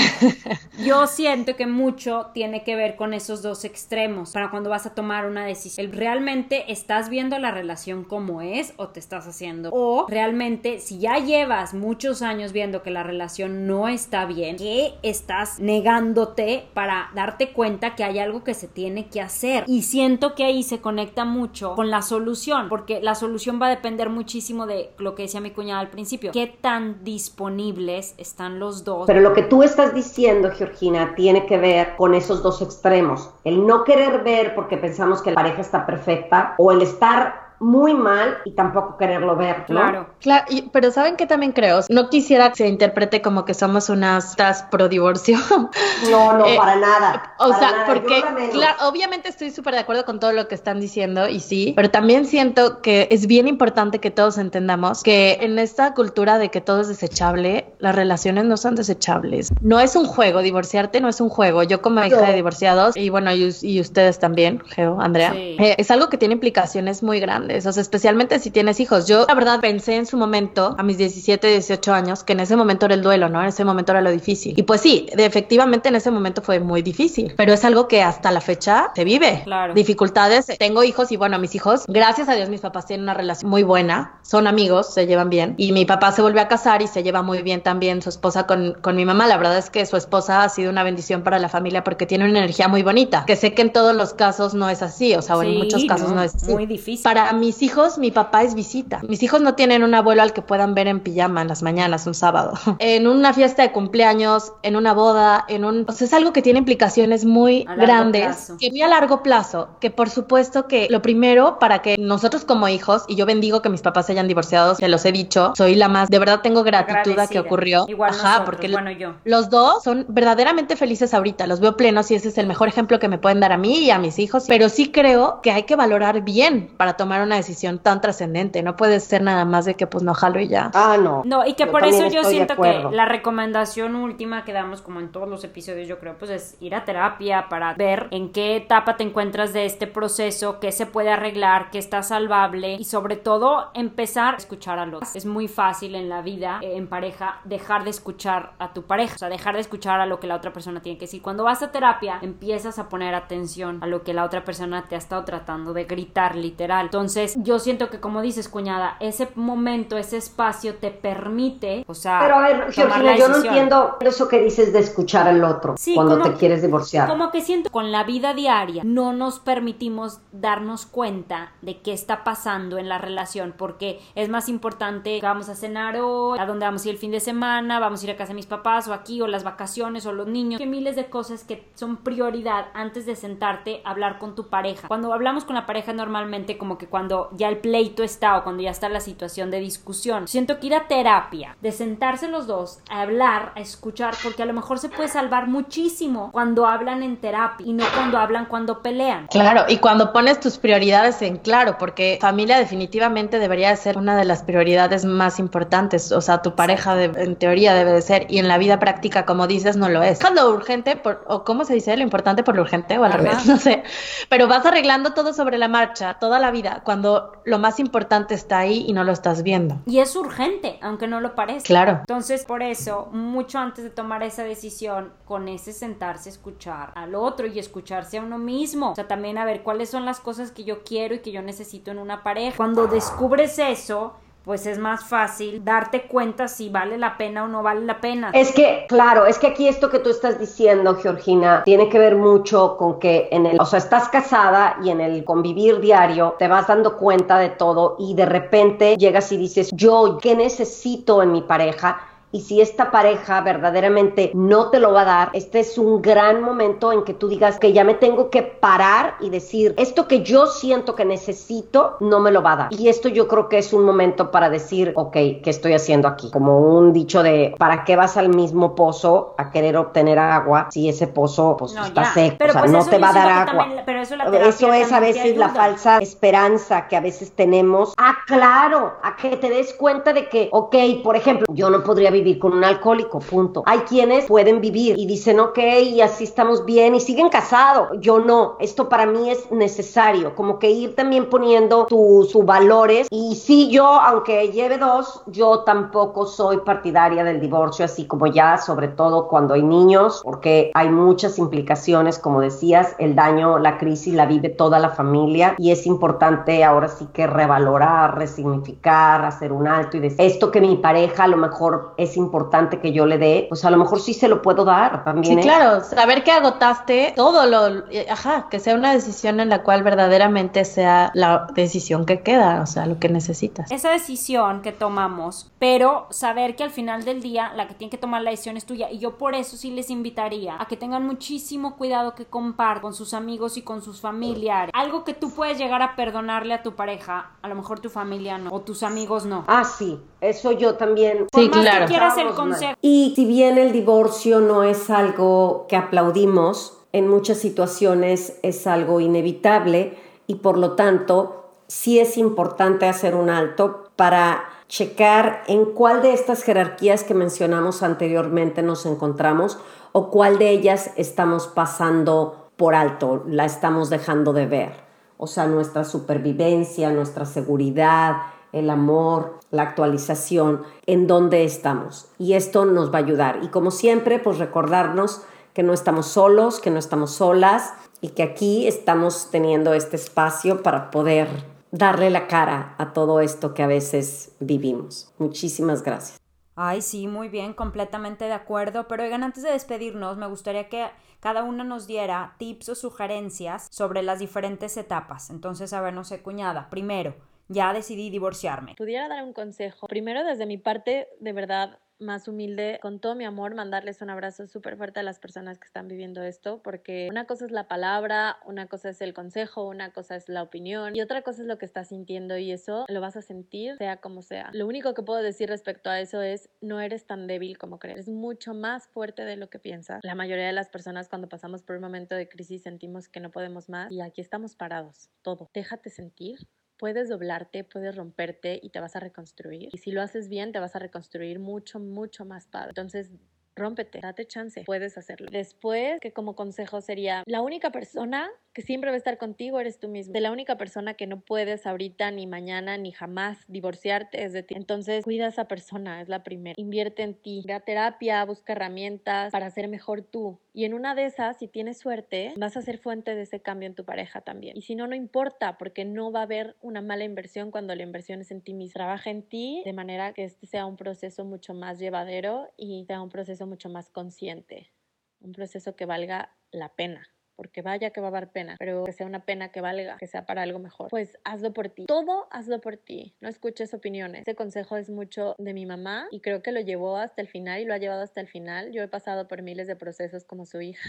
yo siento que mucho tiene que ver con esos dos extremos para cuando vas a tomar una decisión. ¿Realmente estás viendo la relación como es o te estás haciendo? O realmente si ya llevas muchos años viendo que la relación no está bien, ¿qué estás negándote para darte cuenta que hay algo que se tiene que hacer? Y siento que ahí se conecta mucho con la solución, porque la solución va a depender muchísimo de lo que decía mi cuñada al principio. ¿Qué tan disponibles están los dos? Lo que tú estás diciendo, Georgina, tiene que ver con esos dos extremos. El no querer ver porque pensamos que la pareja está perfecta o el estar muy mal y tampoco quererlo ver, Claro, claro, pero ¿saben qué también creo? No quisiera que se interprete como que somos unas tas pro divorcio. [LAUGHS] No, no, eh, para nada. O sea, porque claro, obviamente estoy súper de acuerdo con todo lo que están diciendo y sí, pero también siento que es bien importante que todos entendamos que en esta cultura de que todo es desechable, las relaciones no son desechables. No es un juego, divorciarte no es un juego. Yo como hija de divorciados y bueno, y, ustedes también, Geo, Andrea, eh, es algo que tiene implicaciones muy grandes o sea, especialmente si tienes hijos. Yo, la verdad, pensé en su momento, a mis 17, 18 años, que en ese momento era el duelo, ¿no? En ese momento era lo difícil. Y pues sí, efectivamente en ese momento fue muy difícil, pero es algo que hasta la fecha se vive. Claro. Dificultades. Tengo hijos y bueno, mis hijos, gracias a Dios, mis papás tienen una relación muy buena, son amigos, se llevan bien. Y mi papá se volvió a casar y se lleva muy bien también su esposa con, con mi mamá. La verdad es que su esposa ha sido una bendición para la familia porque tiene una energía muy bonita, que sé que en todos los casos no es así, o sea, en muchos casos no, es así. Muy difícil. Para mis hijos, mi papá es visita. Mis hijos no tienen un abuelo al que puedan ver en pijama en las mañanas, un sábado. [LAUGHS] en una fiesta de cumpleaños, en una boda, en un... O sea, es algo que tiene implicaciones muy grandes, que muy a largo plazo, que por supuesto que lo primero para que nosotros como hijos, y yo bendigo que mis papás se hayan divorciado, se los he dicho, soy la más, de verdad tengo gratitud a que ocurrió. Igual Ajá, porque bueno, yo. los dos son verdaderamente felices ahorita, los veo plenos y ese es el mejor ejemplo que me pueden dar a mí y a mis hijos, pero sí creo que hay que valorar bien para tomar tomar una decisión tan trascendente, no puede ser nada más de que pues no jalo y ya. Ah, no. No, y que por eso yo siento que la recomendación última que damos como en todos los episodios yo creo pues es ir a terapia para ver en qué etapa te encuentras de este proceso, qué se puede arreglar, qué está salvable y sobre todo empezar a escuchar a los. Es muy fácil en la vida, eh, en pareja, dejar de escuchar a tu pareja, o sea, dejar de escuchar a lo que la otra persona tiene que decir. Cuando vas a terapia, empiezas a poner atención a lo que la otra persona te ha estado tratando de gritar literal. Entonces, yo siento que como dices, cuñada, ese momento, ese espacio te permite, o sea, Pero a ver, Georgina, yo no entiendo eso que dices de escuchar al otro cuando te quieres divorciar. Como que siento con la vida diaria no nos permitimos darnos cuenta de qué está pasando en la relación porque es más importante vamos a cenar hoy, a dónde vamos a ir el fin de semana, vamos a ir a casa de mis papás o aquí o las vacaciones o los niños, que miles de cosas que son prioridad antes de sentarte a hablar con tu pareja. Cuando hablamos con la pareja normalmente como que cuando ya el pleito está o cuando ya está la situación de discusión, siento que ir a terapia, de sentarse los dos, a hablar, a escuchar, porque a lo mejor se puede salvar muchísimo cuando hablan en terapia y no cuando hablan cuando pelean. Claro, y cuando pones tus prioridades en claro, porque familia definitivamente debería ser una de las prioridades más importantes, o sea, tu pareja en teoría debe de ser y en la vida práctica, como dices, no lo es. Lo urgente, por, o cómo se dice, lo importante por lo urgente o al revés, [LAUGHS] no sé, pero vas arreglando todo sobre la marcha, toda la vida, cuando lo más importante está ahí y no lo estás viendo. Y es urgente, aunque no lo parezca. Claro. Entonces, por eso, mucho antes de tomar esa decisión, con ese sentarse, escuchar al otro y escucharse a uno mismo, o sea, también a ver cuáles son las cosas que yo quiero y que yo necesito en una pareja. Cuando descubres eso, pues es más fácil darte cuenta si vale la pena o no vale la pena. Es que, claro, es que aquí esto que tú estás diciendo, Georgina, tiene que ver mucho con que en el, o sea, estás casada y en el convivir diario te vas dando cuenta de todo y de repente llegas y dices, yo, ¿qué necesito en mi pareja? Y si esta pareja verdaderamente no te lo va a dar, este es un gran momento en que tú digas que ya me tengo que parar y decir, esto que yo siento que necesito no me lo va a dar. Y esto yo creo que es un momento para decir, ok, ¿qué estoy haciendo aquí? Como un dicho de, ¿para qué vas al mismo pozo a querer obtener agua si ese pozo pues, está seco? o sea, pues no te va a dar agua. pero eso, eso es a veces la falsa esperanza que a veces tenemos. Ah, claro, a que te des cuenta de que, ok, por ejemplo, yo no podría vivir con un alcohólico, punto. Hay quienes pueden vivir y dicen, ok, y así estamos bien y siguen casados. Yo no, esto para mí es necesario, como que ir también poniendo tus valores. Y sí, yo, aunque lleve dos, yo tampoco soy partidaria del divorcio, así como ya, sobre todo cuando hay niños, porque hay muchas implicaciones, como decías, el daño, la crisis la vive toda la familia y es importante ahora sí que revalorar, resignificar, hacer un alto y decir, esto que mi pareja a lo mejor es importante que yo le dé, pues a lo mejor sí se lo puedo dar también. Sí, ¿eh? claro, saber que agotaste todo lo, ajá, que sea una decisión en la cual verdaderamente sea la decisión que queda, o sea, lo que necesitas. Esa decisión que tomamos, pero saber que al final del día la que tiene que tomar la decisión es tuya y yo por eso sí les invitaría a que tengan muchísimo cuidado que compartan con sus amigos y con sus familiares. Algo que tú puedes llegar a perdonarle a tu pareja, a lo mejor tu familia no, o tus amigos no. Ah, sí, eso yo también. sí, claro. el consejo. Y si bien el divorcio no es algo que aplaudimos, en muchas situaciones es algo inevitable y por lo tanto sí es importante hacer un alto para checar en cuál de estas jerarquías que mencionamos anteriormente nos encontramos o cuál de ellas estamos pasando por alto, la estamos dejando de ver. O sea, nuestra supervivencia, nuestra seguridad, el amor, la actualización, en dónde estamos. Y esto nos va a ayudar. Y como siempre, pues recordarnos que no estamos solos, que no estamos solas y que aquí estamos teniendo este espacio para poder darle la cara a todo esto que a veces vivimos. Muchísimas gracias. Ay, sí, muy bien, completamente de acuerdo. Pero oigan, antes de despedirnos, me gustaría que cada una nos diera tips o sugerencias sobre las diferentes etapas. Entonces, a ver, no sé, cuñada, primero, ya decidí divorciarme. Pudiera dar un consejo. Primero, desde mi parte, de verdad, más humilde, con todo mi amor, mandarles un abrazo súper fuerte a las personas que están viviendo esto, porque una cosa es la palabra, una cosa es el consejo, una cosa es la opinión y otra cosa es lo que estás sintiendo y eso lo vas a sentir sea como sea. Lo único que puedo decir respecto a eso es no eres tan débil como crees, es mucho más fuerte de lo que piensas. La mayoría de las personas cuando pasamos por un momento de crisis sentimos que no podemos más y aquí estamos parados, todo. Déjate sentir, puedes doblarte, puedes romperte y te vas a reconstruir. Y si lo haces bien, te vas a reconstruir mucho, mucho más padre. Entonces, rómpete, date chance, puedes hacerlo. Después, que como consejo sería, la única persona que siempre va a estar contigo eres tú mismo. De la única persona que no puedes ahorita, ni mañana, ni jamás divorciarte es de ti. Entonces, cuida a esa persona, es la primera. Invierte en ti, ve a terapia, busca herramientas para ser mejor tú. Y en una de esas, si tienes suerte, vas a ser fuente de ese cambio en tu pareja también. Y si no, no importa, porque no va a haber una mala inversión cuando la inversión es en ti mismo. Trabaja en ti de manera que este sea un proceso mucho más llevadero y sea un proceso mucho más consciente. Un proceso que valga la pena porque vaya que va a dar pena, pero que sea una pena que valga, que sea para algo mejor. Pues hazlo por ti. Todo hazlo por ti. No escuches opiniones. Este consejo es mucho de mi mamá y creo que lo llevó hasta el final y lo ha llevado hasta el final. Yo he pasado por miles de procesos como su hija.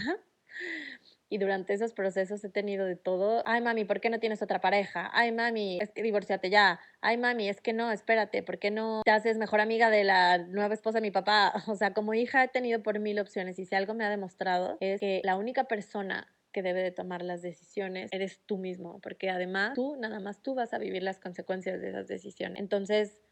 Y durante esos procesos he tenido de todo. Ay, mami, ¿por qué no tienes otra pareja? Ay, mami, es que divorciate ya. Ay, mami, es que no, espérate, ¿por qué no te haces mejor amiga de la nueva esposa de mi papá? [LAUGHS] O sea, como hija he tenido por mil opciones y si algo me ha demostrado es que la única persona que debe de tomar las decisiones eres tú mismo, porque además tú, nada más tú vas a vivir las consecuencias de esas decisiones. Entonces,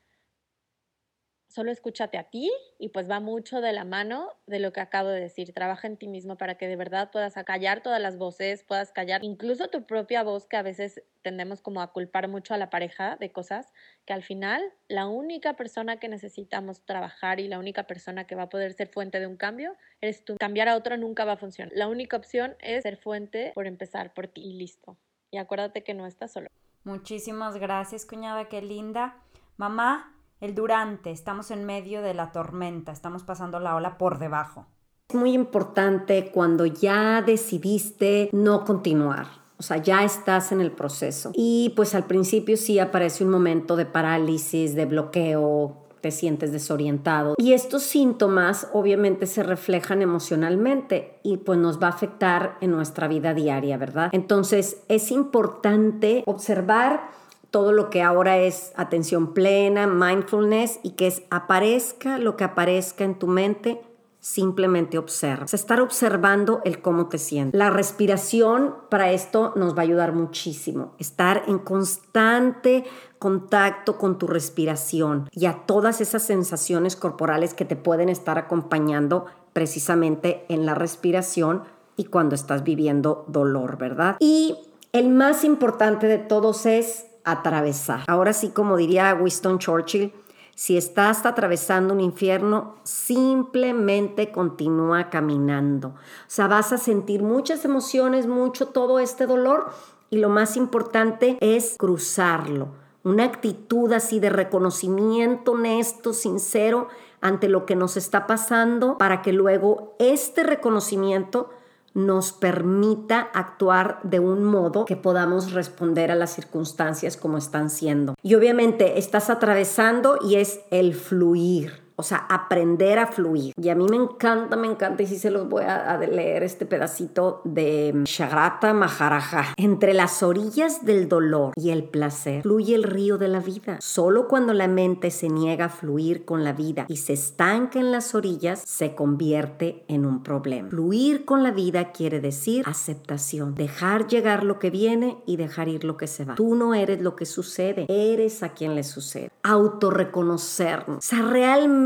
solo escúchate a ti y pues va mucho de la mano de lo que acabo de decir. Trabaja en ti mismo para que de verdad puedas callar todas las voces, puedas callar incluso tu propia voz que a veces tendemos como a culpar mucho a la pareja de cosas que al final la única persona que necesitamos trabajar y la única persona que va a poder ser fuente de un cambio eres tú. Cambiar a otro nunca va a funcionar. La única opción es ser fuente por empezar por ti y listo. Y acuérdate que no estás solo. Muchísimas gracias, cuñada, qué linda. Mamá, el durante, estamos en medio de la tormenta, estamos pasando la ola por debajo. Es muy importante cuando ya decidiste no continuar. O sea, ya estás en el proceso. Y pues al principio sí aparece un momento de parálisis, de bloqueo, te sientes desorientado. Y estos síntomas obviamente se reflejan emocionalmente y pues nos va a afectar en nuestra vida diaria, ¿verdad? Entonces es importante observar todo lo que ahora es atención plena, mindfulness y que es aparezca lo que aparezca en tu mente, simplemente observa. Estar observando el cómo te sientes. La respiración para esto nos va a ayudar muchísimo. Estar en constante contacto con tu respiración y a todas esas sensaciones corporales que te pueden estar acompañando precisamente en la respiración y cuando estás viviendo dolor, ¿verdad? Y el más importante de todos es atravesar. Ahora sí, como diría Winston Churchill, si estás atravesando un infierno, simplemente continúa caminando. O sea, vas a sentir muchas emociones, mucho todo este dolor y lo más importante es cruzarlo. Una actitud así de reconocimiento honesto, sincero ante lo que nos está pasando para que luego este reconocimiento nos permita actuar de un modo que podamos responder a las circunstancias como están siendo. Y obviamente estás atravesando y es el fluir. O sea, aprender a fluir. Y a mí me encanta, me encanta, y sí se los voy a, leer este pedacito de Shagrata Maharaja. Entre las orillas del dolor y el placer fluye el río de la vida. Solo cuando la mente se niega a fluir con la vida y se estanca en las orillas, se convierte en un problema. Fluir con la vida quiere decir aceptación, dejar llegar lo que viene y dejar ir lo que se va. Tú no eres lo que sucede, eres a quien le sucede. Autorreconocernos. O sea, realmente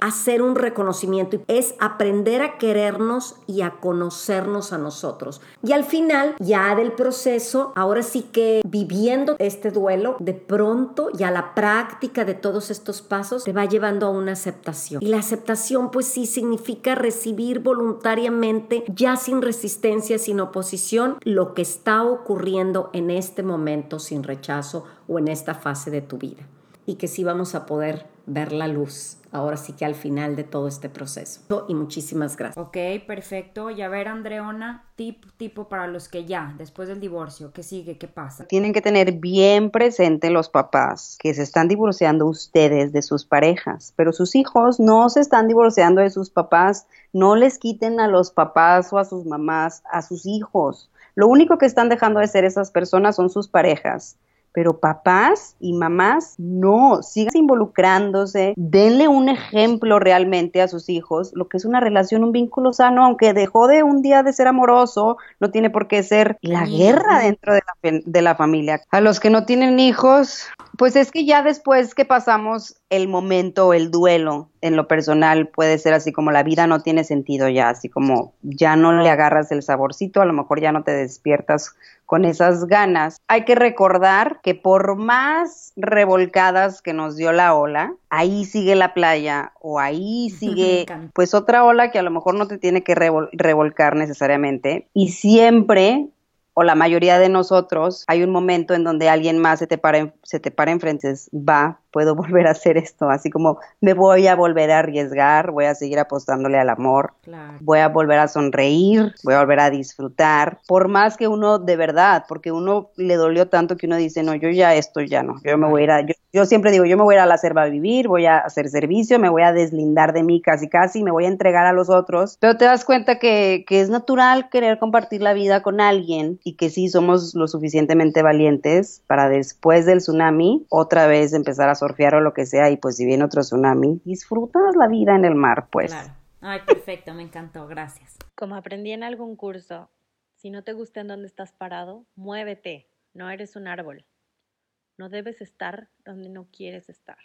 hacer un reconocimiento, es aprender a querernos y a conocernos a nosotros. Y al final, ya del proceso, ahora sí que viviendo este duelo, de pronto ya la práctica de todos estos pasos te va llevando a una aceptación. Y la aceptación pues sí significa recibir voluntariamente, ya sin resistencia, sin oposición, lo que está ocurriendo en este momento sin rechazo o en esta fase de tu vida. Y que sí vamos a poder ver la luz ahora sí que al final de todo este proceso. Y muchísimas gracias. Ok, perfecto. Y a ver, Andreona, tip, tipo para los que ya, después del divorcio, ¿qué sigue? ¿Qué pasa? Tienen que tener bien presente los papás que se están divorciando ustedes de sus parejas, pero sus hijos no se están divorciando de sus papás. No les quiten a los papás o a sus mamás, a sus hijos. Lo único que están dejando de ser esas personas son sus parejas pero papás y mamás no, sigan involucrándose, denle un ejemplo realmente a sus hijos, lo que es una relación, un vínculo sano, aunque dejó de un día de ser amoroso, no tiene por qué ser la guerra dentro de la, de la familia. A los que no tienen hijos, pues es que ya después que pasamos el momento, el duelo, en lo personal puede ser así como la vida no tiene sentido ya, así como ya no le agarras el saborcito, a lo mejor ya no te despiertas con esas ganas. Hay que recordar que por más revolcadas que nos dio la ola, ahí sigue la playa o ahí [LAUGHS] sigue pues otra ola que a lo mejor no te tiene que revolcar necesariamente y siempre o la mayoría de nosotros, hay un momento en donde alguien más se te para, se te para enfrente, va, puedo [LAUGHS] volver a hacer esto, así como me voy a volver a arriesgar, voy a seguir apostándole al amor, voy a volver a sonreír, voy a volver a disfrutar, por más que uno de verdad, porque uno le dolió tanto que uno dice, no, yo ya esto ya no, yo me voy a ir a, yo, siempre digo, yo me voy a ir a la selva a vivir, voy a hacer servicio, me voy a deslindar de mí casi casi, me voy a entregar a los otros, pero te das cuenta que, que es natural querer compartir la vida con alguien y que sí somos lo suficientemente valientes para después del tsunami otra vez empezar a surfear o lo que sea, y pues si viene otro tsunami, disfrutas la vida en el mar, pues. Claro. Ay, perfecto, me encantó, gracias. Como aprendí en algún curso, si no te gusta en dónde estás parado, muévete, no eres un árbol. No debes estar donde no quieres estar.